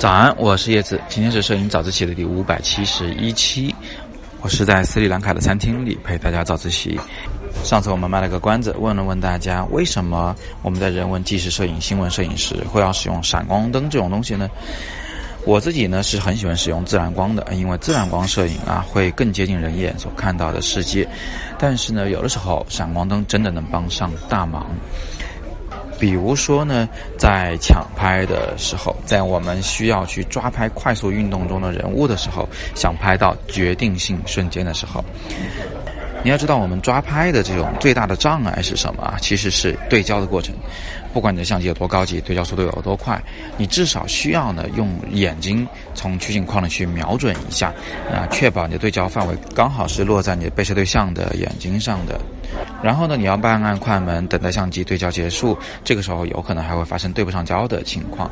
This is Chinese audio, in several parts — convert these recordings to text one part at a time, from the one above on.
早安，我是叶子，今天是摄影早自习的第五百七十一期，我是在斯里兰卡的餐厅里陪大家早自习。上次我们卖了个关子，问了问大家为什么我们在人文纪实摄影、新闻摄影时会要使用闪光灯这种东西呢？我自己呢是很喜欢使用自然光的，因为自然光摄影啊会更接近人眼所看到的世界。但是呢，有的时候闪光灯真的能帮上大忙。比如说呢，在抢拍的时候，在我们需要去抓拍快速运动中的人物的时候，想拍到决定性瞬间的时候，你要知道，我们抓拍的这种最大的障碍是什么啊？其实是对焦的过程。不管你的相机有多高级，对焦速度有多快，你至少需要呢用眼睛从取景框里去瞄准一下，啊，确保你的对焦范围刚好是落在你的被摄对象的眼睛上的。然后呢，你要半按快门，等待相机对焦结束。这个时候有可能还会发生对不上焦的情况，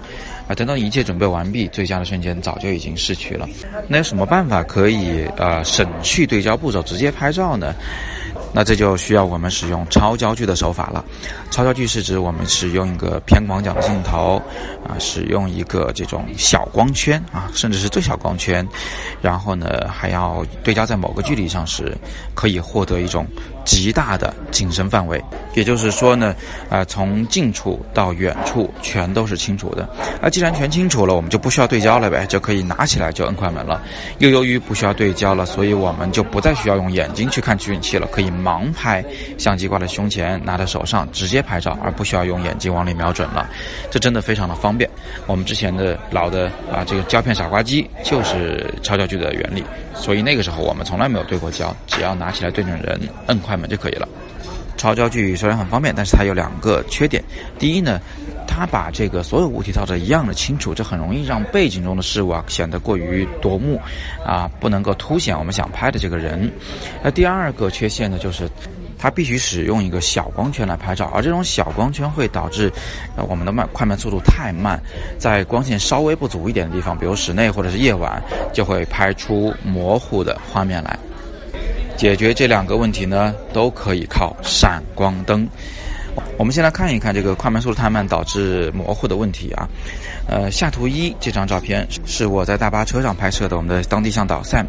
啊，等到一切准备完毕，最佳的瞬间早就已经逝去了。那有什么办法可以呃省去对焦步骤，直接拍照呢？那这就需要我们使用超焦距的手法了。超焦距是指我们使用一个偏广角的镜头，啊，使用一个这种小光圈啊，甚至是最小光圈，然后呢还要对焦在某个距离上时，可以获得一种极大的景深范围。也就是说呢，啊，从近处到远处全都是清楚的。那，既然全清楚了，我们就不需要对焦了呗，就可以拿起来就摁快门了。又由于不需要对焦了，所以我们就不再需要用眼睛去看取景器了，可以盲拍。相机挂在胸前，拿在手上直接拍照，而不需要用眼睛往里瞄准了。这真的非常的方便。我们之前的老的啊，这个胶片傻瓜机就是超焦距的原理，所以那个时候我们从来没有对过焦，只要拿起来对准人，摁快门就可以了。超焦距虽然很方便，但是它有两个缺点。第一呢，它把这个所有物体照得一样的清楚，这很容易让背景中的事物啊显得过于夺目，啊，不能够凸显我们想拍的这个人。那第二个缺陷呢，就是它必须使用一个小光圈来拍照，而这种小光圈会导致，呃，我们的慢快门速度太慢，在光线稍微不足一点的地方，比如室内或者是夜晚，就会拍出模糊的画面来。解决这两个问题呢，都可以靠闪光灯。我们先来看一看这个快门速度太慢导致模糊的问题啊。呃，下图一这张照片是我在大巴车上拍摄的，我们的当地向导 Sam。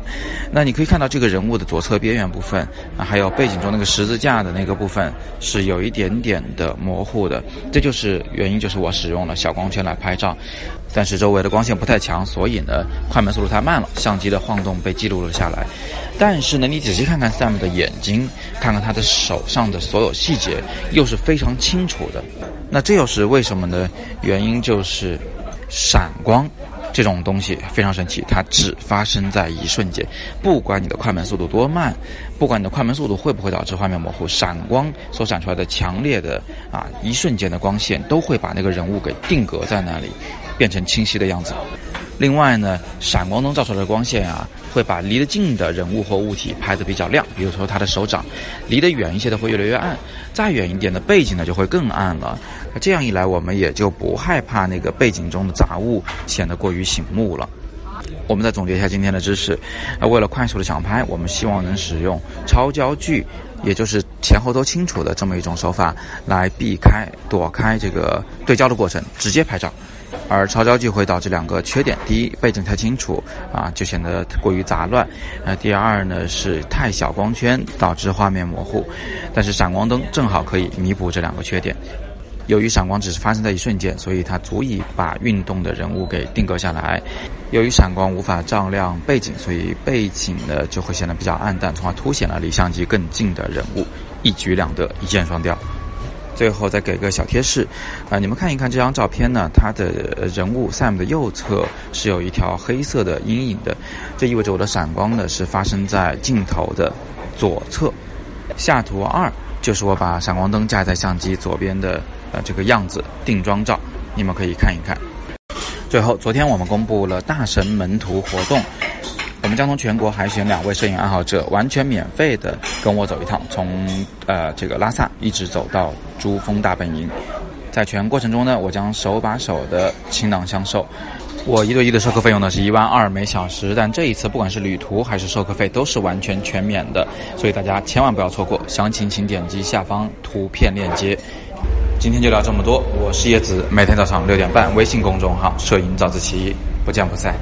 那你可以看到这个人物的左侧边缘部分啊，还有背景中那个十字架的那个部分是有一点点的模糊的。这就是原因，就是我使用了小光圈来拍照。但是周围的光线不太强，所以呢，快门速度太慢了，相机的晃动被记录了下来。但是呢，你仔细看看 Sam 的眼睛，看看他的手上的所有细节，又是非常清楚的。那这又是为什么呢？原因就是闪光这种东西非常神奇，它只发生在一瞬间。不管你的快门速度多慢，不管你的快门速度会不会导致画面模糊，闪光所闪出来的强烈的啊一瞬间的光线，都会把那个人物给定格在那里。变成清晰的样子。另外呢，闪光灯照出来的光线啊，会把离得近的人物或物体拍得比较亮，比如说他的手掌；离得远一些的会越来越暗，再远一点的背景呢就会更暗了。这样一来，我们也就不害怕那个背景中的杂物显得过于醒目了。我们再总结一下今天的知识，那为了快速的抢拍，我们希望能使用超焦距，也就是前后都清楚的这么一种手法，来避开躲开这个对焦的过程，直接拍照。而超焦距会导致两个缺点：第一，背景太清楚啊，就显得过于杂乱；那第二呢，是太小光圈导致画面模糊。但是闪光灯正好可以弥补这两个缺点。由于闪光只是发生在一瞬间，所以它足以把运动的人物给定格下来。由于闪光无法照亮背景，所以背景呢就会显得比较暗淡，从而凸显了离相机更近的人物，一举两得，一箭双雕。最后再给个小贴士，啊，你们看一看这张照片呢，它的人物 Sam 的右侧是有一条黑色的阴影的，这意味着我的闪光呢是发生在镜头的左侧。下图二就是我把闪光灯架在相机左边的呃这个样子定妆照，你们可以看一看。最后，昨天我们公布了大神门徒活动。我们将从全国海选两位摄影爱好者，完全免费的跟我走一趟，从呃这个拉萨一直走到珠峰大本营。在全过程中呢，我将手把手的倾囊相授。我一对一的授课费用呢是一万二每小时，但这一次不管是旅途还是授课费都是完全全免的，所以大家千万不要错过。详情请点击下方图片链接。今天就聊这么多，我是叶子，每天早上六点半，微信公众号“摄影早自习”。不见不散。